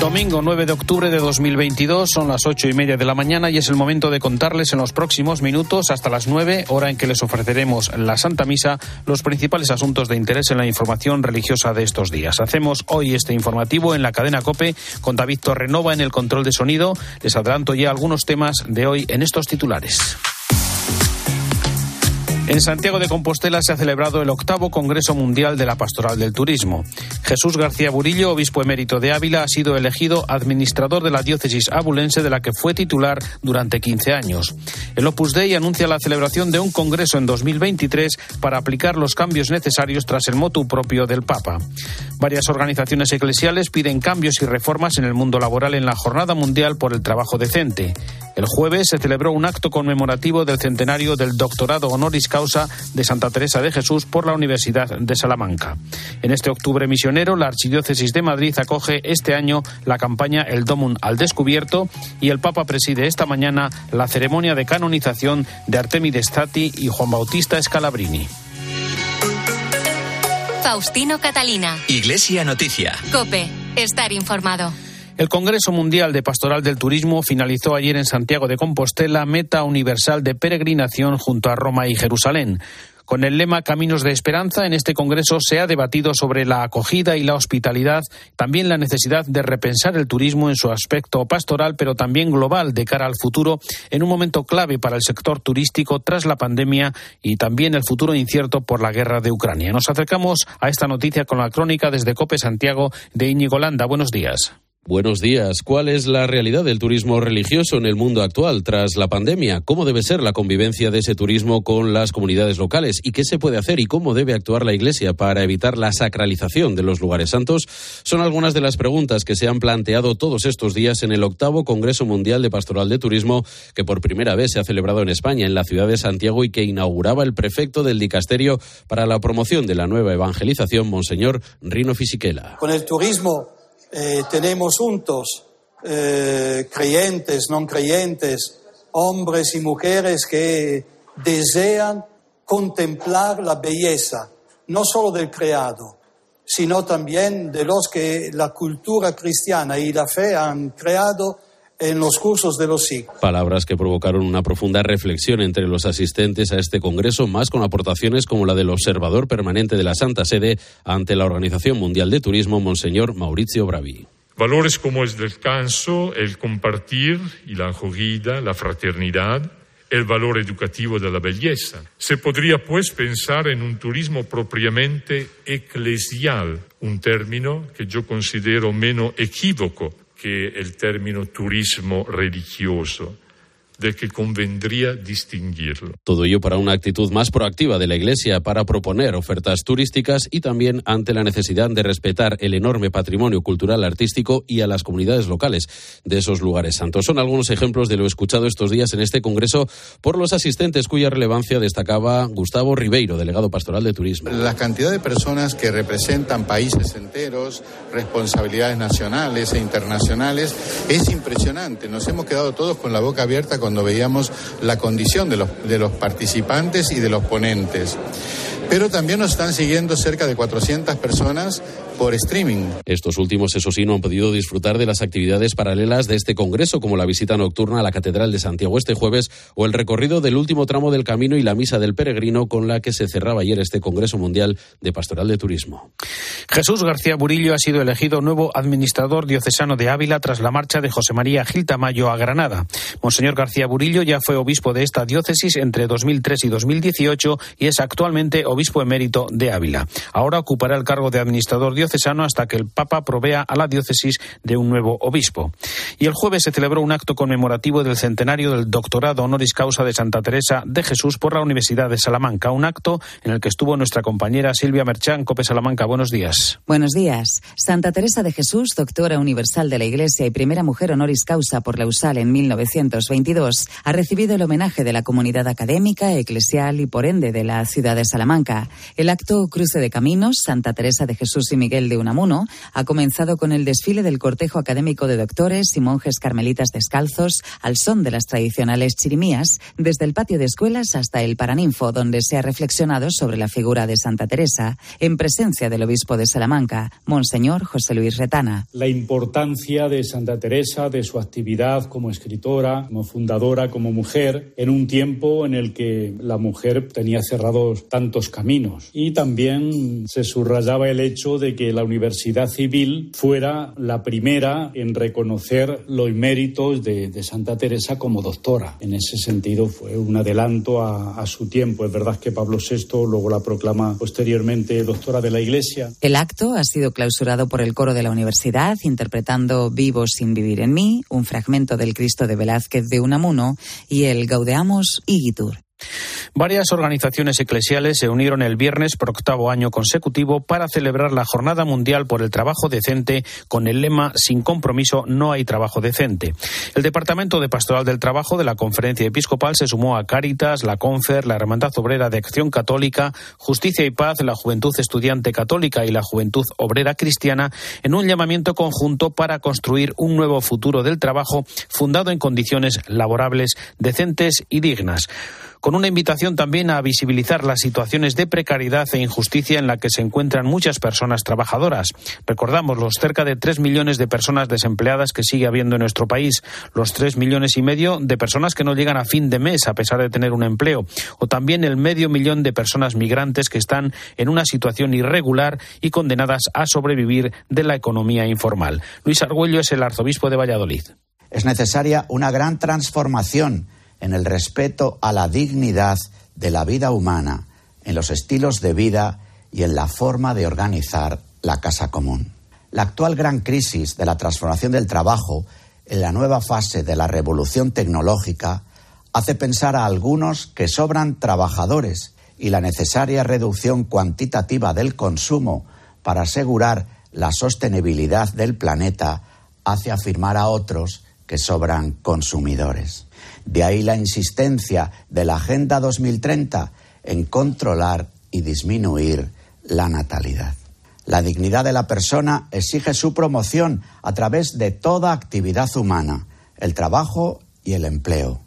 Domingo 9 de octubre de 2022, son las ocho y media de la mañana y es el momento de contarles en los próximos minutos, hasta las nueve, hora en que les ofreceremos la Santa Misa, los principales asuntos de interés en la información religiosa de estos días. Hacemos hoy este informativo en la cadena Cope con David Torrenova en el control de sonido. Les adelanto ya algunos temas de hoy en estos titulares. En Santiago de Compostela se ha celebrado el octavo Congreso Mundial de la Pastoral del Turismo. Jesús García Burillo, obispo emérito de Ávila, ha sido elegido administrador de la diócesis abulense de la que fue titular durante 15 años. El Opus Dei anuncia la celebración de un congreso en 2023 para aplicar los cambios necesarios tras el motu propio del Papa. Varias organizaciones eclesiales piden cambios y reformas en el mundo laboral en la Jornada Mundial por el Trabajo Decente. El jueves se celebró un acto conmemorativo del centenario del doctorado honoris causa de Santa Teresa de Jesús por la Universidad de Salamanca. En este octubre misionero, la Archidiócesis de Madrid acoge este año la campaña El Domum al Descubierto y el Papa preside esta mañana la ceremonia de canonización de Artemides Stati y Juan Bautista Scalabrini. Faustino Catalina. Iglesia Noticia. Cope, estar informado. El Congreso Mundial de Pastoral del Turismo finalizó ayer en Santiago de Compostela meta universal de peregrinación junto a Roma y Jerusalén. Con el lema Caminos de Esperanza, en este Congreso se ha debatido sobre la acogida y la hospitalidad, también la necesidad de repensar el turismo en su aspecto pastoral, pero también global de cara al futuro, en un momento clave para el sector turístico tras la pandemia y también el futuro incierto por la guerra de Ucrania. Nos acercamos a esta noticia con la crónica desde Cope Santiago de Íñigo Landa. Buenos días. Buenos días. ¿Cuál es la realidad del turismo religioso en el mundo actual tras la pandemia? ¿Cómo debe ser la convivencia de ese turismo con las comunidades locales? ¿Y qué se puede hacer y cómo debe actuar la Iglesia para evitar la sacralización de los lugares santos? Son algunas de las preguntas que se han planteado todos estos días en el octavo Congreso Mundial de Pastoral de Turismo que por primera vez se ha celebrado en España, en la ciudad de Santiago y que inauguraba el prefecto del Dicasterio para la promoción de la nueva evangelización, Monseñor Rino Fisichella. Con el turismo eh, tenemos juntos eh, creyentes, no creyentes, hombres y mujeres que desean contemplar la belleza, no solo del creado, sino también de los que la cultura cristiana y la fe han creado en los cursos de los siglos. Palabras que provocaron una profunda reflexión entre los asistentes a este congreso, más con aportaciones como la del observador permanente de la Santa Sede ante la Organización Mundial de Turismo, Monseñor Maurizio Bravi. Valores como el descanso, el compartir y la acogida, la fraternidad, el valor educativo de la belleza. Se podría pues pensar en un turismo propiamente eclesial, un término que yo considero menos equívoco que el término turismo religioso de que convendría distinguirlo. Todo ello para una actitud más proactiva de la Iglesia para proponer ofertas turísticas y también ante la necesidad de respetar el enorme patrimonio cultural artístico y a las comunidades locales de esos lugares santos. Son algunos ejemplos de lo escuchado estos días en este Congreso por los asistentes cuya relevancia destacaba Gustavo Ribeiro, delegado pastoral de turismo. La cantidad de personas que representan países enteros, responsabilidades nacionales e internacionales, es impresionante. Nos hemos quedado todos con la boca abierta cuando veíamos la condición de los, de los participantes y de los ponentes. Pero también nos están siguiendo cerca de 400 personas por streaming. Estos últimos, eso sí, no han podido disfrutar de las actividades paralelas de este Congreso, como la visita nocturna a la Catedral de Santiago este jueves o el recorrido del último tramo del camino y la misa del peregrino con la que se cerraba ayer este Congreso Mundial de Pastoral de Turismo. Jesús García Burillo ha sido elegido nuevo administrador diocesano de Ávila tras la marcha de José María Gil Tamayo a Granada. Monseñor García Burillo ya fue obispo de esta diócesis entre 2003 y 2018 y es actualmente obispo emérito de Ávila. Ahora ocupará el cargo de administrador diocesano diocesano hasta que el Papa provea a la diócesis de un nuevo obispo. Y el jueves se celebró un acto conmemorativo del centenario del doctorado honoris causa de Santa Teresa de Jesús por la Universidad de Salamanca, un acto en el que estuvo nuestra compañera Silvia Merchán, Cope Salamanca. Buenos días. Buenos días. Santa Teresa de Jesús, doctora universal de la Iglesia y primera mujer honoris causa por la USAL en 1922, ha recibido el homenaje de la comunidad académica, eclesial y por ende de la ciudad de Salamanca. El acto Cruce de Caminos, Santa Teresa de Jesús y Miguel Miguel de Unamuno ha comenzado con el desfile del cortejo académico de doctores y monjes carmelitas descalzos al son de las tradicionales chirimías, desde el patio de escuelas hasta el Paraninfo, donde se ha reflexionado sobre la figura de Santa Teresa, en presencia del obispo de Salamanca, Monseñor José Luis Retana. La importancia de Santa Teresa, de su actividad como escritora, como fundadora, como mujer, en un tiempo en el que la mujer tenía cerrados tantos caminos. Y también se subrayaba el hecho de que la Universidad Civil fuera la primera en reconocer los méritos de, Santa Teresa como doctora. En ese sentido fue un adelanto a, su tiempo. Es verdad que Pablo VI luego la proclama posteriormente doctora de la Iglesia. El acto ha sido clausurado por el coro de la universidad, interpretando Vivo sin vivir en mí, un fragmento del Cristo de Velázquez de Unamuno y el Gaudeamos Igitur. Varias organizaciones eclesiales se unieron el viernes por octavo año consecutivo para celebrar la Jornada Mundial por el Trabajo Decente con el lema Sin compromiso no hay trabajo decente. El Departamento de Pastoral del Trabajo de la Conferencia Episcopal se sumó a Cáritas, la Confer, la Hermandad Obrera de Acción Católica, Justicia y Paz, la Juventud Estudiante Católica y la Juventud Obrera Cristiana en un llamamiento conjunto para construir un nuevo futuro del trabajo fundado en condiciones laborables decentes y dignas con una invitación también a visibilizar las situaciones de precariedad e injusticia en la que se encuentran muchas personas trabajadoras. Recordamos los cerca de tres millones de personas desempleadas que sigue habiendo en nuestro país, los tres millones y medio de personas que no llegan a fin de mes a pesar de tener un empleo, o también el medio millón de personas migrantes que están en una situación irregular y condenadas a sobrevivir de la economía informal. Luis Argüello es el arzobispo de Valladolid. Es necesaria una gran transformación en el respeto a la dignidad de la vida humana, en los estilos de vida y en la forma de organizar la casa común. La actual gran crisis de la transformación del trabajo en la nueva fase de la revolución tecnológica hace pensar a algunos que sobran trabajadores y la necesaria reducción cuantitativa del consumo para asegurar la sostenibilidad del planeta hace afirmar a otros que sobran consumidores. De ahí la insistencia de la Agenda 2030 en controlar y disminuir la natalidad. La dignidad de la persona exige su promoción a través de toda actividad humana, el trabajo y el empleo.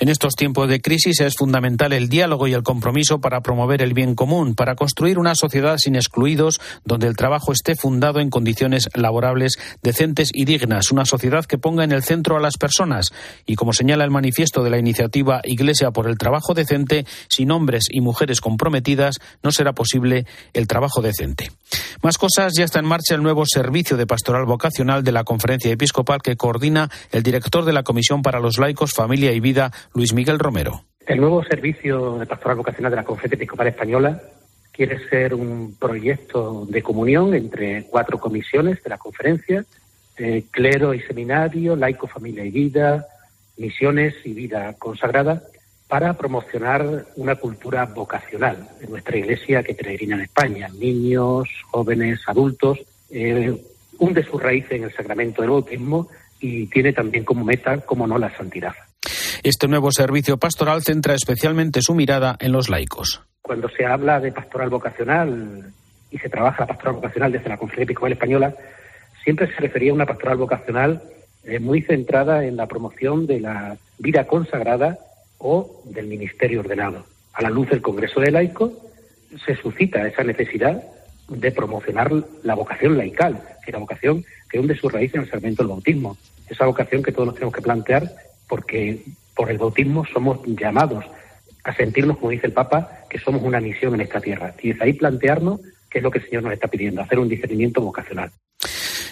En estos tiempos de crisis es fundamental el diálogo y el compromiso para promover el bien común, para construir una sociedad sin excluidos, donde el trabajo esté fundado en condiciones laborables decentes y dignas, una sociedad que ponga en el centro a las personas. Y como señala el manifiesto de la iniciativa Iglesia por el Trabajo Decente, sin hombres y mujeres comprometidas no será posible el trabajo decente. Más cosas, ya está en marcha el nuevo servicio de pastoral vocacional de la Conferencia Episcopal que coordina el director de la Comisión para los Laicos, Familia y Vida, Luis Miguel Romero. El nuevo servicio de pastoral vocacional de la Conferencia Episcopal Española quiere ser un proyecto de comunión entre cuatro comisiones de la conferencia, eh, clero y seminario, laico, familia y vida, misiones y vida consagrada, para promocionar una cultura vocacional en nuestra iglesia que peregrina en España, niños, jóvenes, adultos, eh, hunde su raíz en el sacramento del bautismo y tiene también como meta, como no, la santidad. Este nuevo servicio pastoral centra especialmente su mirada en los laicos. Cuando se habla de pastoral vocacional y se trabaja la pastoral vocacional desde la Conferencia Episcopal Española, siempre se refería a una pastoral vocacional eh, muy centrada en la promoción de la vida consagrada o del ministerio ordenado. A la luz del Congreso de Laicos se suscita esa necesidad de promocionar la vocación laical, que la vocación que hunde su raíz en el sacramento del bautismo. Esa vocación que todos nos tenemos que plantear porque por el bautismo somos llamados a sentirnos, como dice el Papa, que somos una misión en esta tierra. Y es ahí plantearnos qué es lo que el Señor nos está pidiendo, hacer un discernimiento vocacional.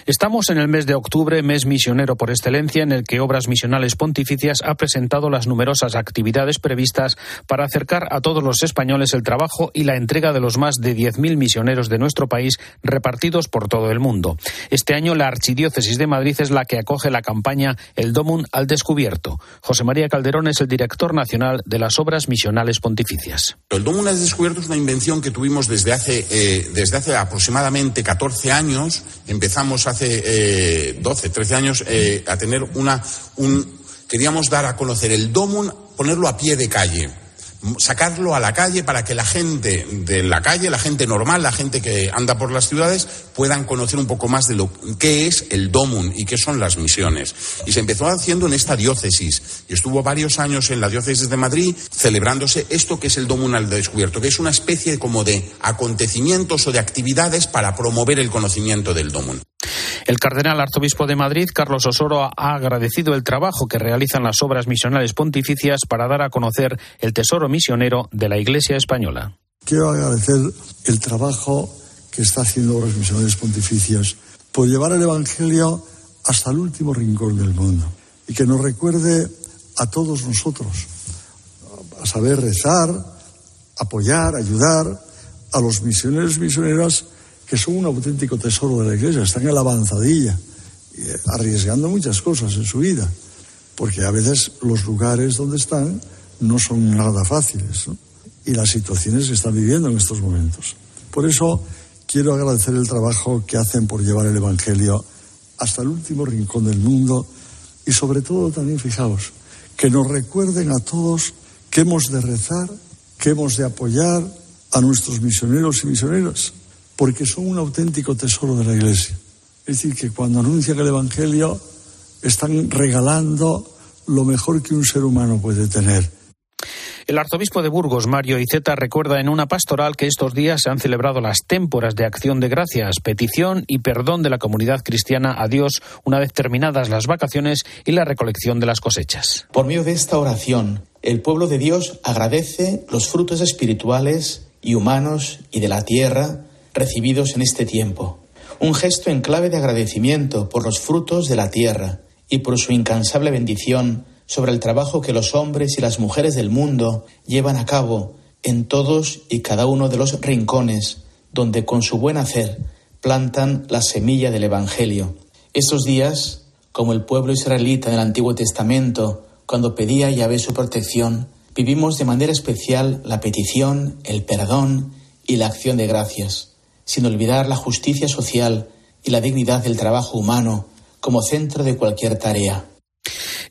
Estamos en el mes de octubre, mes misionero por excelencia, en el que Obras Misionales Pontificias ha presentado las numerosas actividades previstas para acercar a todos los españoles el trabajo y la entrega de los más de 10.000 misioneros de nuestro país repartidos por todo el mundo. Este año la Archidiócesis de Madrid es la que acoge la campaña El Domum al Descubierto. José María Calderón es el director nacional de las Obras Misionales Pontificias. El Domum al Descubierto es una invención que tuvimos desde hace, eh, desde hace aproximadamente 14 años. Empezamos hace hace 12, eh, 13 años eh, a tener una, un, queríamos dar a conocer el DOMUN, ponerlo a pie de calle sacarlo a la calle para que la gente de la calle, la gente normal, la gente que anda por las ciudades, puedan conocer un poco más de lo que es el DOMUN y qué son las misiones. Y se empezó haciendo en esta diócesis y estuvo varios años en la diócesis de Madrid celebrándose esto que es el DOMUN al descubierto, que es una especie como de acontecimientos o de actividades para promover el conocimiento del DOMUN. El cardenal arzobispo de Madrid, Carlos Osoro, ha agradecido el trabajo que realizan las obras misionales pontificias para dar a conocer el tesoro misionero de la Iglesia española. Quiero agradecer el trabajo que está haciendo Obras Misionales Pontificias por llevar el Evangelio hasta el último rincón del mundo y que nos recuerde a todos nosotros a saber rezar, apoyar, ayudar a los misioneros y misioneras que son un auténtico tesoro de la Iglesia, están en la avanzadilla, eh, arriesgando muchas cosas en su vida, porque a veces los lugares donde están no son nada fáciles y las situaciones que están viviendo en estos momentos. Por eso quiero agradecer el trabajo que hacen por llevar el Evangelio hasta el último rincón del mundo y sobre todo también, fijaos, que nos recuerden a todos que hemos de rezar, que hemos de apoyar a nuestros misioneros y misioneras porque son un auténtico tesoro de la Iglesia. Es decir, que cuando anuncian el Evangelio están regalando lo mejor que un ser humano puede tener. El arzobispo de Burgos, Mario Iceta, recuerda en una pastoral que estos días se han celebrado las témporas de acción de gracias, petición y perdón de la comunidad cristiana a Dios una vez terminadas las vacaciones y la recolección de las cosechas. Por medio de esta oración, el pueblo de Dios agradece los frutos espirituales y humanos y de la tierra recibidos en este tiempo. Un gesto en clave de agradecimiento por los frutos de la tierra y por su incansable bendición sobre el trabajo que los hombres y las mujeres del mundo llevan a cabo en todos y cada uno de los rincones donde con su buen hacer plantan la semilla del Evangelio. Estos días, como el pueblo israelita del Antiguo Testamento, cuando pedía a Yahvé su protección, vivimos de manera especial la petición, el perdón y la acción de gracias sin olvidar la justicia social y la dignidad del trabajo humano como centro de cualquier tarea.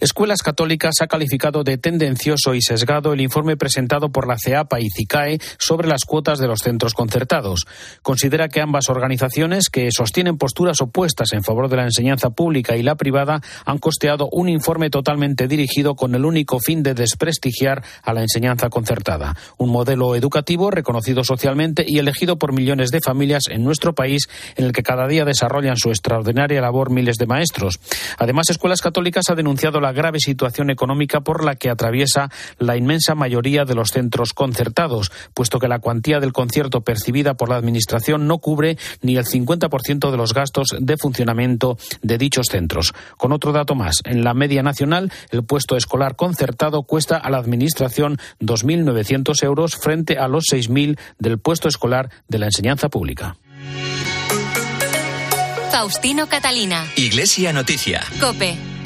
Escuelas Católicas ha calificado de tendencioso y sesgado el informe presentado por la CEAPA y CICAE sobre las cuotas de los centros concertados. Considera que ambas organizaciones, que sostienen posturas opuestas en favor de la enseñanza pública y la privada, han costeado un informe totalmente dirigido con el único fin de desprestigiar a la enseñanza concertada. Un modelo educativo reconocido socialmente y elegido por millones de familias en nuestro país, en el que cada día desarrollan su extraordinaria labor miles de maestros. Además, Escuelas Católicas ha denunciado la grave situación económica por la que atraviesa la inmensa mayoría de los centros concertados, puesto que la cuantía del concierto percibida por la Administración no cubre ni el 50% de los gastos de funcionamiento de dichos centros. Con otro dato más, en la media nacional, el puesto escolar concertado cuesta a la Administración 2.900 euros frente a los 6.000 del puesto escolar de la enseñanza pública. Faustino Catalina. Iglesia Noticia. Cope.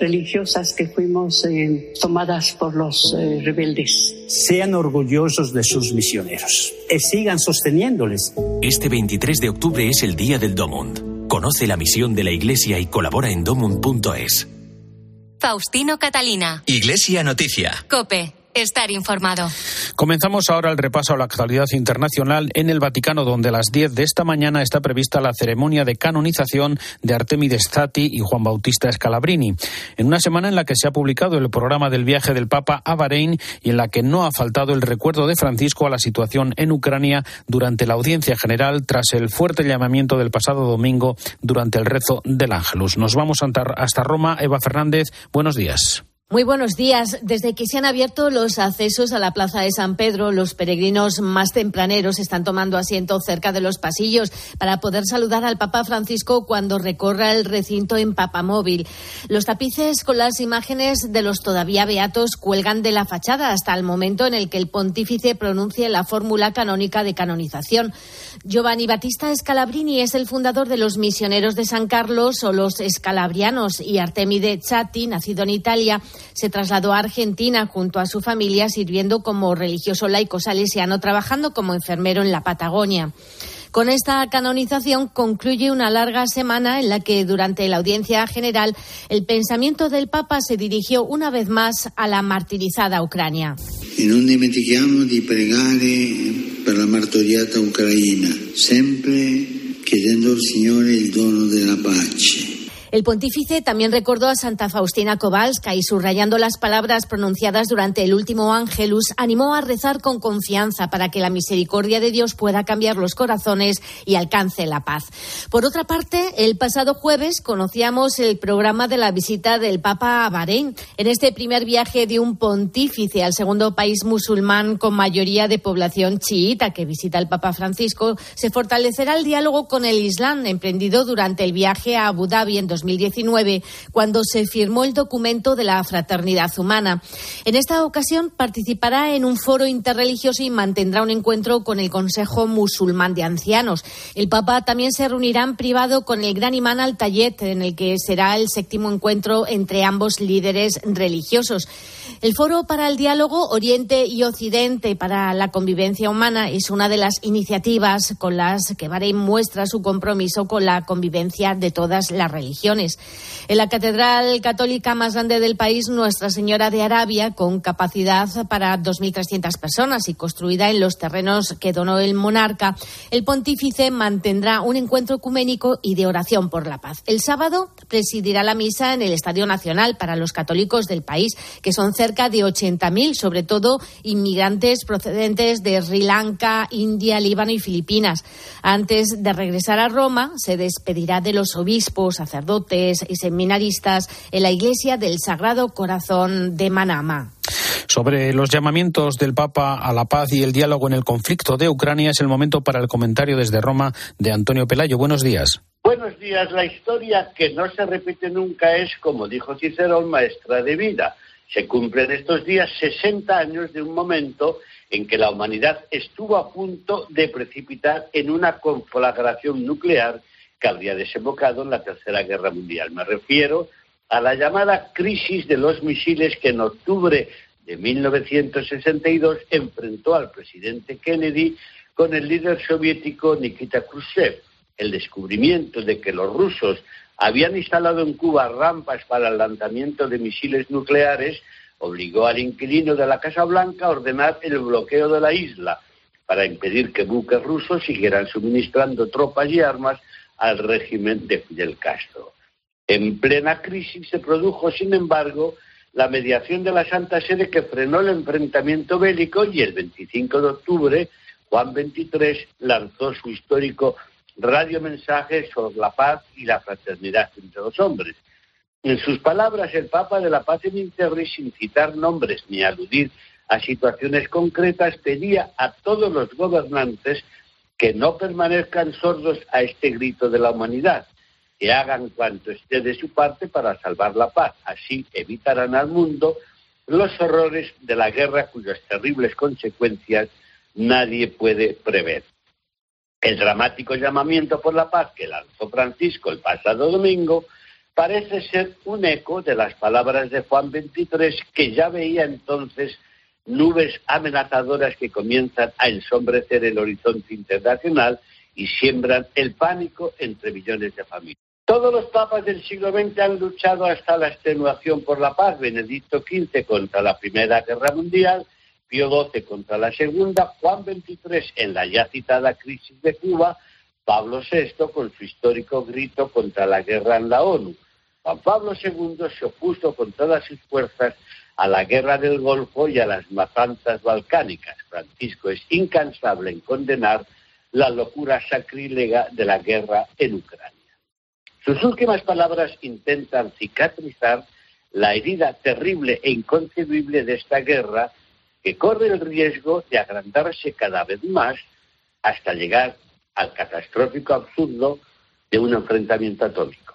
religiosas que fuimos eh, tomadas por los eh, rebeldes. Sean orgullosos de sus misioneros y sigan sosteniéndoles. Este 23 de octubre es el Día del Domund. Conoce la misión de la Iglesia y colabora en domund.es. Faustino Catalina. Iglesia Noticia. Cope estar informado. Comenzamos ahora el repaso a la actualidad internacional en el Vaticano, donde a las 10 de esta mañana está prevista la ceremonia de canonización de Artemides Zati y Juan Bautista Scalabrini. En una semana en la que se ha publicado el programa del viaje del Papa a Bahrein y en la que no ha faltado el recuerdo de Francisco a la situación en Ucrania durante la audiencia general tras el fuerte llamamiento del pasado domingo durante el rezo del Ángelus. Nos vamos hasta Roma. Eva Fernández, buenos días. Muy buenos días. Desde que se han abierto los accesos a la Plaza de San Pedro, los peregrinos más tempraneros están tomando asiento cerca de los pasillos para poder saludar al Papa Francisco cuando recorra el recinto en papamóvil. Los tapices con las imágenes de los todavía beatos cuelgan de la fachada hasta el momento en el que el pontífice pronuncie la fórmula canónica de canonización. Giovanni Battista Scalabrini es el fundador de los misioneros de San Carlos o los escalabrianos y Artemide Chatti, nacido en Italia, se trasladó a Argentina junto a su familia sirviendo como religioso laico salesiano, trabajando como enfermero en la Patagonia. Con esta canonización concluye una larga semana en la que durante la audiencia general el pensamiento del Papa se dirigió una vez más a la martirizada Ucrania. Y no dimentichiamo di pregare per la martoriata Ucraina, sempre chiedendo al Signore il dono della pace. El pontífice también recordó a Santa Faustina Kowalska y, subrayando las palabras pronunciadas durante el último Ángelus, animó a rezar con confianza para que la misericordia de Dios pueda cambiar los corazones y alcance la paz. Por otra parte, el pasado jueves conocíamos el programa de la visita del Papa a Bahrein. En este primer viaje de un pontífice al segundo país musulmán con mayoría de población chiita que visita el Papa Francisco, se fortalecerá el diálogo con el Islam emprendido durante el viaje a Abu Dhabi en 2019, cuando se firmó el documento de la fraternidad humana. En esta ocasión participará en un foro interreligioso y mantendrá un encuentro con el Consejo Musulmán de Ancianos. El Papa también se reunirá en privado con el gran imán Al-Tayet, en el que será el séptimo encuentro entre ambos líderes religiosos. El Foro para el Diálogo Oriente y Occidente para la Convivencia Humana es una de las iniciativas con las que Bahrein muestra su compromiso con la convivencia de todas las religiones. En la Catedral Católica más grande del país, Nuestra Señora de Arabia, con capacidad para 2.300 personas y construida en los terrenos que donó el monarca, el pontífice mantendrá un encuentro ecuménico y de oración por la paz. El sábado presidirá la misa en el Estadio Nacional para los católicos del país, que son cerca de 80.000, sobre todo inmigrantes procedentes de Sri Lanka, India, Líbano y Filipinas. Antes de regresar a Roma, se despedirá de los obispos, sacerdotes y seminaristas en la iglesia del Sagrado Corazón de Manama. Sobre los llamamientos del Papa a la paz y el diálogo en el conflicto de Ucrania es el momento para el comentario desde Roma de Antonio Pelayo. Buenos días. Buenos días. La historia que no se repite nunca es, como dijo Cicerón, maestra de vida. Se cumplen estos días 60 años de un momento en que la humanidad estuvo a punto de precipitar en una conflagración nuclear que habría desembocado en la Tercera Guerra Mundial. Me refiero a la llamada crisis de los misiles que en octubre de 1962 enfrentó al presidente Kennedy con el líder soviético Nikita Khrushchev. El descubrimiento de que los rusos habían instalado en Cuba rampas para el lanzamiento de misiles nucleares, obligó al inquilino de la Casa Blanca a ordenar el bloqueo de la isla para impedir que buques rusos siguieran suministrando tropas y armas al régimen de Fidel Castro. En plena crisis se produjo, sin embargo, la mediación de la Santa Sede que frenó el enfrentamiento bélico y el 25 de octubre Juan XXIII lanzó su histórico radiomensaje sobre la paz y la fraternidad entre los hombres. En sus palabras, el Papa de la Paz en Interri, sin citar nombres ni aludir a situaciones concretas, pedía a todos los gobernantes que no permanezcan sordos a este grito de la humanidad, que hagan cuanto esté de su parte para salvar la paz. Así evitarán al mundo los horrores de la guerra cuyas terribles consecuencias nadie puede prever. El dramático llamamiento por la paz que lanzó Francisco el pasado domingo parece ser un eco de las palabras de Juan XXIII, que ya veía entonces nubes amenazadoras que comienzan a ensombrecer el horizonte internacional y siembran el pánico entre millones de familias. Todos los papas del siglo XX han luchado hasta la extenuación por la paz. Benedicto XV contra la Primera Guerra Mundial, Pío XII contra la Segunda, Juan XXIII en la ya citada crisis de Cuba, Pablo VI con su histórico grito contra la guerra en la ONU. Juan Pablo II se opuso con todas sus fuerzas a la guerra del Golfo y a las matanzas balcánicas. Francisco es incansable en condenar la locura sacrílega de la guerra en Ucrania. Sus últimas palabras intentan cicatrizar la herida terrible e inconcebible de esta guerra que corre el riesgo de agrandarse cada vez más hasta llegar al catastrófico absurdo de un enfrentamiento atómico.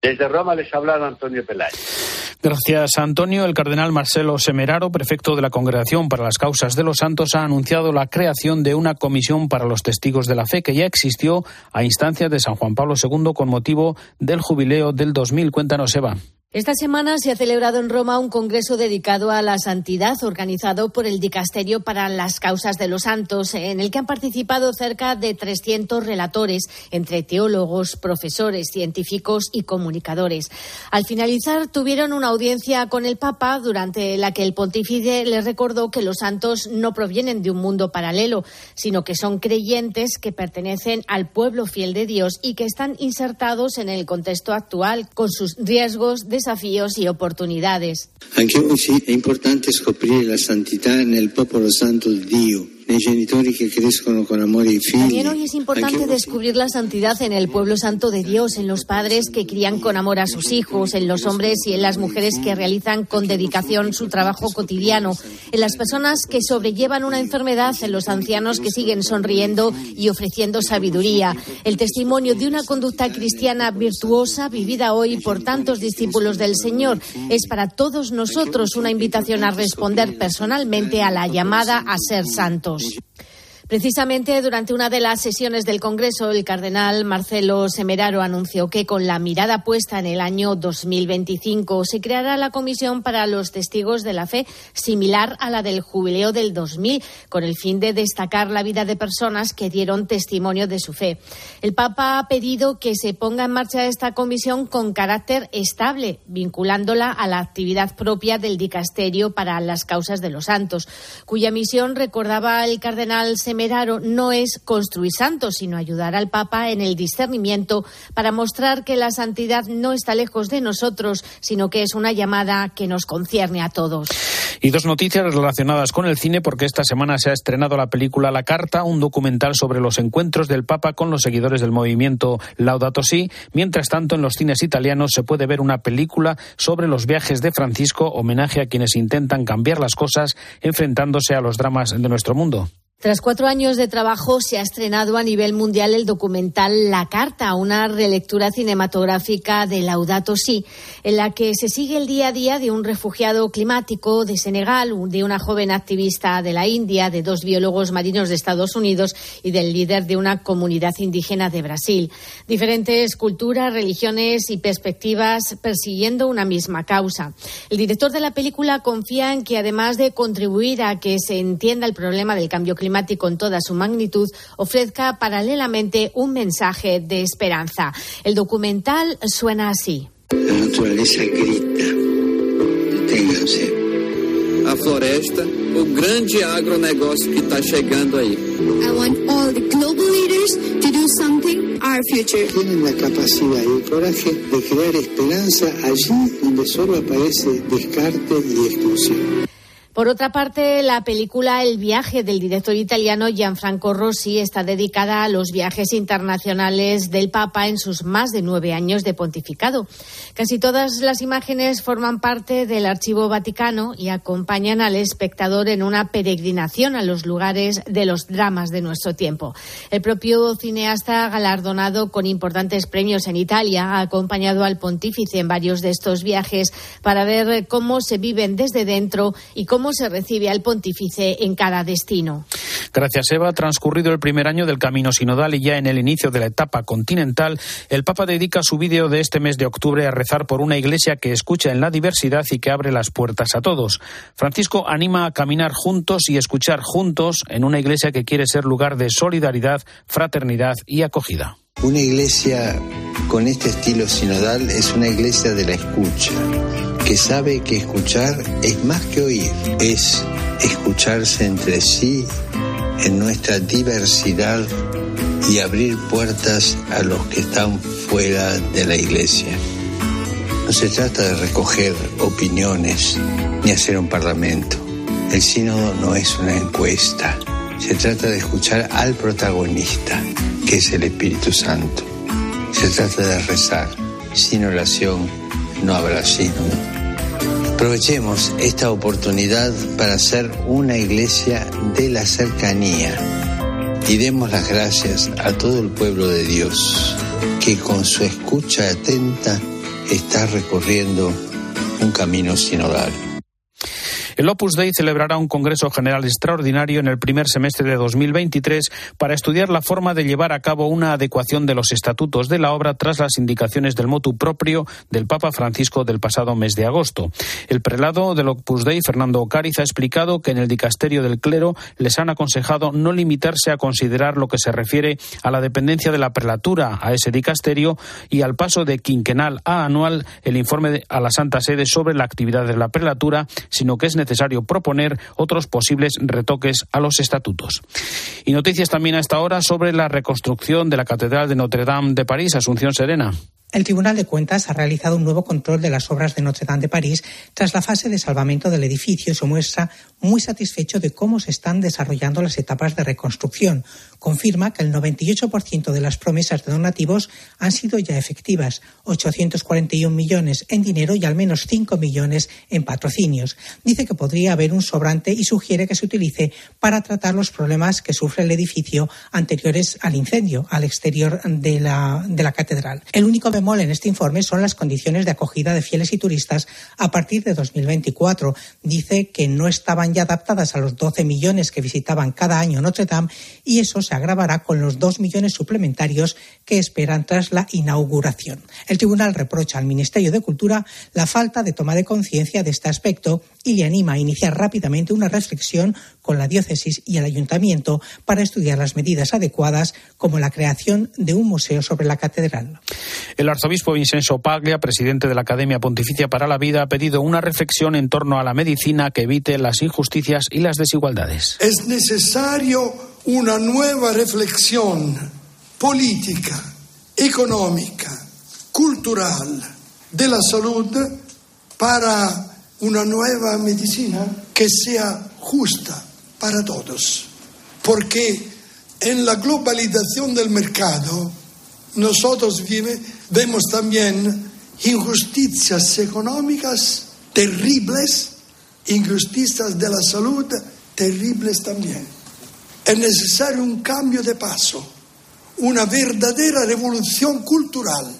Desde Roma les habla Antonio Peláez. Gracias, Antonio. El cardenal Marcelo Semeraro, prefecto de la Congregación para las Causas de los Santos, ha anunciado la creación de una comisión para los testigos de la fe que ya existió a instancias de San Juan Pablo II con motivo del jubileo del 2000. Cuéntanos, Eva. Esta semana se ha celebrado en Roma un congreso dedicado a la santidad organizado por el Dicasterio para las Causas de los Santos, en el que han participado cerca de 300 relatores, entre teólogos, profesores, científicos y comunicadores. Al finalizar, tuvieron una audiencia con el Papa, durante la que el pontífice les recordó que los santos no provienen de un mundo paralelo, sino que son creyentes que pertenecen al pueblo fiel de Dios y que están insertados en el contexto actual, con sus riesgos de desafíos y oportunidades. Anche oggi è importante scoprire la santità nel popolo santo di Dio también hoy es importante descubrir la santidad en el pueblo santo de Dios, en los padres que crían con amor a sus hijos, en los hombres y en las mujeres que realizan con dedicación su trabajo cotidiano, en las personas que sobrellevan una enfermedad, en los ancianos que siguen sonriendo y ofreciendo sabiduría. El testimonio de una conducta cristiana virtuosa vivida hoy por tantos discípulos del Señor es para todos nosotros una invitación a responder personalmente a la llamada a ser santos. Adiós. Precisamente durante una de las sesiones del Congreso, el cardenal Marcelo Semeraro anunció que con la mirada puesta en el año 2025 se creará la Comisión para los Testigos de la Fe, similar a la del jubileo del 2000, con el fin de destacar la vida de personas que dieron testimonio de su fe. El Papa ha pedido que se ponga en marcha esta comisión con carácter estable, vinculándola a la actividad propia del dicasterio para las causas de los santos, cuya misión, recordaba el cardenal Semeraro, no es construir santos, sino ayudar al Papa en el discernimiento para mostrar que la santidad no está lejos de nosotros, sino que es una llamada que nos concierne a todos. Y dos noticias relacionadas con el cine, porque esta semana se ha estrenado la película La Carta, un documental sobre los encuentros del Papa con los seguidores del movimiento Laudato Si. Mientras tanto, en los cines italianos se puede ver una película sobre los viajes de Francisco, homenaje a quienes intentan cambiar las cosas enfrentándose a los dramas de nuestro mundo. Tras cuatro años de trabajo, se ha estrenado a nivel mundial el documental La Carta, una relectura cinematográfica de Laudato Si, en la que se sigue el día a día de un refugiado climático de Senegal, de una joven activista de la India, de dos biólogos marinos de Estados Unidos y del líder de una comunidad indígena de Brasil. Diferentes culturas, religiones y perspectivas persiguiendo una misma causa. El director de la película confía en que, además de contribuir a que se entienda el problema del cambio climático, climático en toda su magnitud ofrezca paralelamente un mensaje de esperanza. El documental suena así. La naturaleza grita. Deténganse. A floresta, o grande agronegócio que está chegando aí. I want all the global leaders to do something our future. Tienen la capacidad y el coraje de crear esperanza allí donde solo aparece descarte y exclusión. Por otra parte, la película El viaje del director italiano Gianfranco Rossi está dedicada a los viajes internacionales del Papa en sus más de nueve años de pontificado. Casi todas las imágenes forman parte del Archivo Vaticano y acompañan al espectador en una peregrinación a los lugares de los dramas de nuestro tiempo. El propio cineasta galardonado con importantes premios en Italia ha acompañado al pontífice en varios de estos viajes para ver cómo se viven desde dentro y cómo se recibe al pontífice en cada destino. Gracias, Eva. Transcurrido el primer año del camino sinodal y ya en el inicio de la etapa continental, el Papa dedica su vídeo de este mes de octubre a rezar por una iglesia que escucha en la diversidad y que abre las puertas a todos. Francisco anima a caminar juntos y escuchar juntos en una iglesia que quiere ser lugar de solidaridad, fraternidad y acogida. Una iglesia con este estilo sinodal es una iglesia de la escucha que sabe que escuchar es más que oír, es escucharse entre sí en nuestra diversidad y abrir puertas a los que están fuera de la iglesia. No se trata de recoger opiniones ni hacer un parlamento. El sínodo no es una encuesta. Se trata de escuchar al protagonista, que es el Espíritu Santo. Se trata de rezar. Sin oración no habrá sínodo. Aprovechemos esta oportunidad para ser una iglesia de la cercanía y demos las gracias a todo el pueblo de Dios que con su escucha atenta está recorriendo un camino sinodal. El Opus Dei celebrará un Congreso General extraordinario en el primer semestre de 2023 para estudiar la forma de llevar a cabo una adecuación de los estatutos de la obra tras las indicaciones del motu propio del Papa Francisco del pasado mes de agosto. El prelado del Opus Dei, Fernando Ocariz, ha explicado que en el dicasterio del clero les han aconsejado no limitarse a considerar lo que se refiere a la dependencia de la prelatura a ese dicasterio y al paso de quinquenal a anual el informe a la Santa Sede sobre la actividad de la prelatura, sino que es necesario necesario proponer otros posibles retoques a los estatutos. Y noticias también a esta hora sobre la reconstrucción de la Catedral de Notre Dame de París, Asunción Serena. El Tribunal de Cuentas ha realizado un nuevo control de las obras de Notre Dame de París tras la fase de salvamento del edificio y se muestra muy satisfecho de cómo se están desarrollando las etapas de reconstrucción. Confirma que el 98% de las promesas de donativos han sido ya efectivas, 841 millones en dinero y al menos 5 millones en patrocinios. Dice que podría haber un sobrante y sugiere que se utilice para tratar los problemas que sufre el edificio anteriores al incendio al exterior de la, catedral. El único bemol en este informe son las condiciones de acogida de fieles y turistas a partir de 2024. Dice que no estaban ya adaptadas a los 12 millones que visitaban cada año Notre Dame y eso se agravará con los 2 millones suplementarios que esperan tras la inauguración. El tribunal reprocha al Ministerio de Cultura la falta de toma de conciencia de este aspecto y le anima a iniciar rápidamente una reflexión con la diócesis y el ayuntamiento para estudiar las medidas adecuadas como la creación de un museo sobre la catedral. El arzobispo Vincenzo Paglia, presidente de la Academia Pontificia para la Vida, ha pedido una reflexión en torno a la medicina que evite las injusticias y las desigualdades. Es necesario una nueva reflexión política, económica, cultural de la salud para una nueva medicina que sea justa para todos. Porque en la globalización del mercado nosotros vemos también injusticias económicas terribles, injusticias de la salud terribles también. Es necesario un cambio de paso, una verdadera revolución cultural.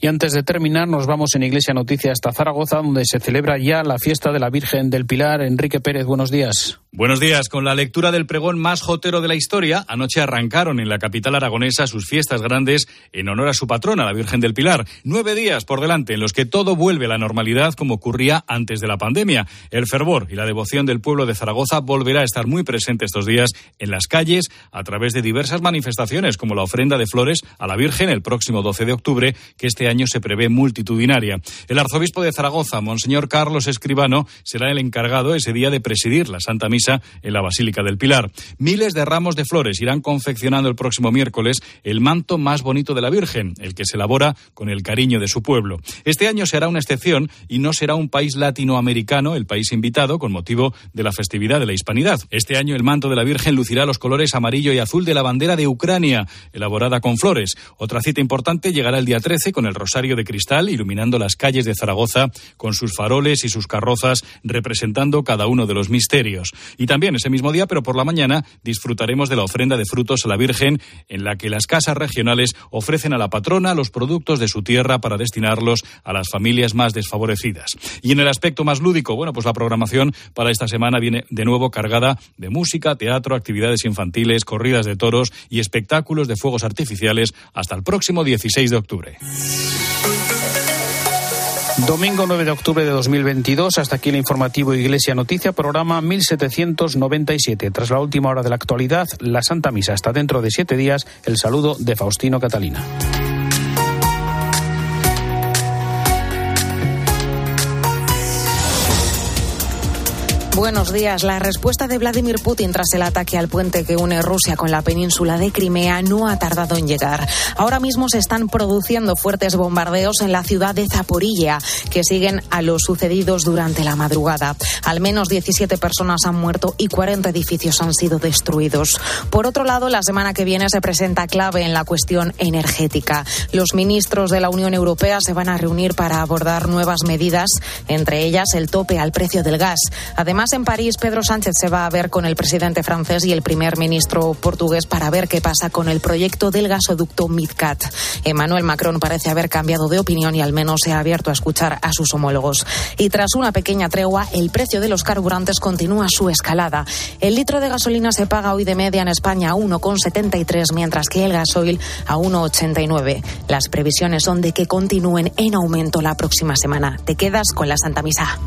Y antes de terminar, nos vamos en Iglesia Noticia hasta Zaragoza, donde se celebra ya la fiesta de la Virgen del Pilar. Enrique Pérez, buenos días. Buenos días. Con la lectura del pregón más jotero de la historia, anoche arrancaron en la capital aragonesa sus fiestas grandes en honor a su patrona, la Virgen del Pilar. Nueve días por delante en los que todo vuelve a la normalidad como ocurría antes de la pandemia. El fervor y la devoción del pueblo de Zaragoza volverá a estar muy presente estos días en las calles a través de diversas manifestaciones como la ofrenda de flores a la Virgen el próximo 12 de octubre, que este año se prevé multitudinaria. El arzobispo de Zaragoza, Monseñor Carlos Escribano, será el encargado ese día de presidir la Santa Misa en la Basílica del Pilar. Miles de ramos de flores irán confeccionando el próximo miércoles el manto más bonito de la Virgen, el que se elabora con el cariño de su pueblo. Este año será una excepción y no será un país latinoamericano el país invitado con motivo de la festividad de la Hispanidad. Este año el manto de la Virgen lucirá los colores amarillo y azul de la bandera de Ucrania, elaborada con flores. Otra cita importante llegará el día 13 con el rosario de cristal iluminando las calles de Zaragoza con sus faroles y sus carrozas representando cada uno de los misterios. Y también ese mismo día, pero por la mañana, disfrutaremos de la ofrenda de frutos a la Virgen en la que las casas regionales ofrecen a la patrona los productos de su tierra para destinarlos a las familias más desfavorecidas. Y en el aspecto más lúdico, bueno, pues la programación para esta semana viene de nuevo cargada de música, teatro, actividades infantiles, corridas de toros y espectáculos de fuegos artificiales hasta el próximo 16 de octubre. Domingo 9 de octubre de 2022, hasta aquí el informativo Iglesia Noticia, programa 1797. Tras la última hora de la actualidad, la Santa Misa. Hasta dentro de siete días, el saludo de Faustino Catalina. Buenos días. La respuesta de Vladimir Putin tras el ataque al puente que une Rusia con la península de Crimea no ha tardado en llegar. Ahora mismo se están produciendo fuertes bombardeos en la ciudad de Zaporilla, que siguen a los sucedidos durante la madrugada. Al menos 17 personas han muerto y 40 edificios han sido destruidos. Por otro lado, la semana que viene se presenta clave en la cuestión energética. Los ministros de la Unión Europea se van a reunir para abordar nuevas medidas, entre ellas el tope al precio del gas. Además, en París, Pedro Sánchez se va a ver con el presidente francés y el primer ministro portugués para ver qué pasa con el proyecto del gasoducto MidCat. Emmanuel Macron parece haber cambiado de opinión y al menos se ha abierto a escuchar a sus homólogos. Y tras una pequeña tregua, el precio de los carburantes continúa su escalada. El litro de gasolina se paga hoy de media en España a 1,73, mientras que el gasoil a 1,89. Las previsiones son de que continúen en aumento la próxima semana. Te quedas con la Santa Misa.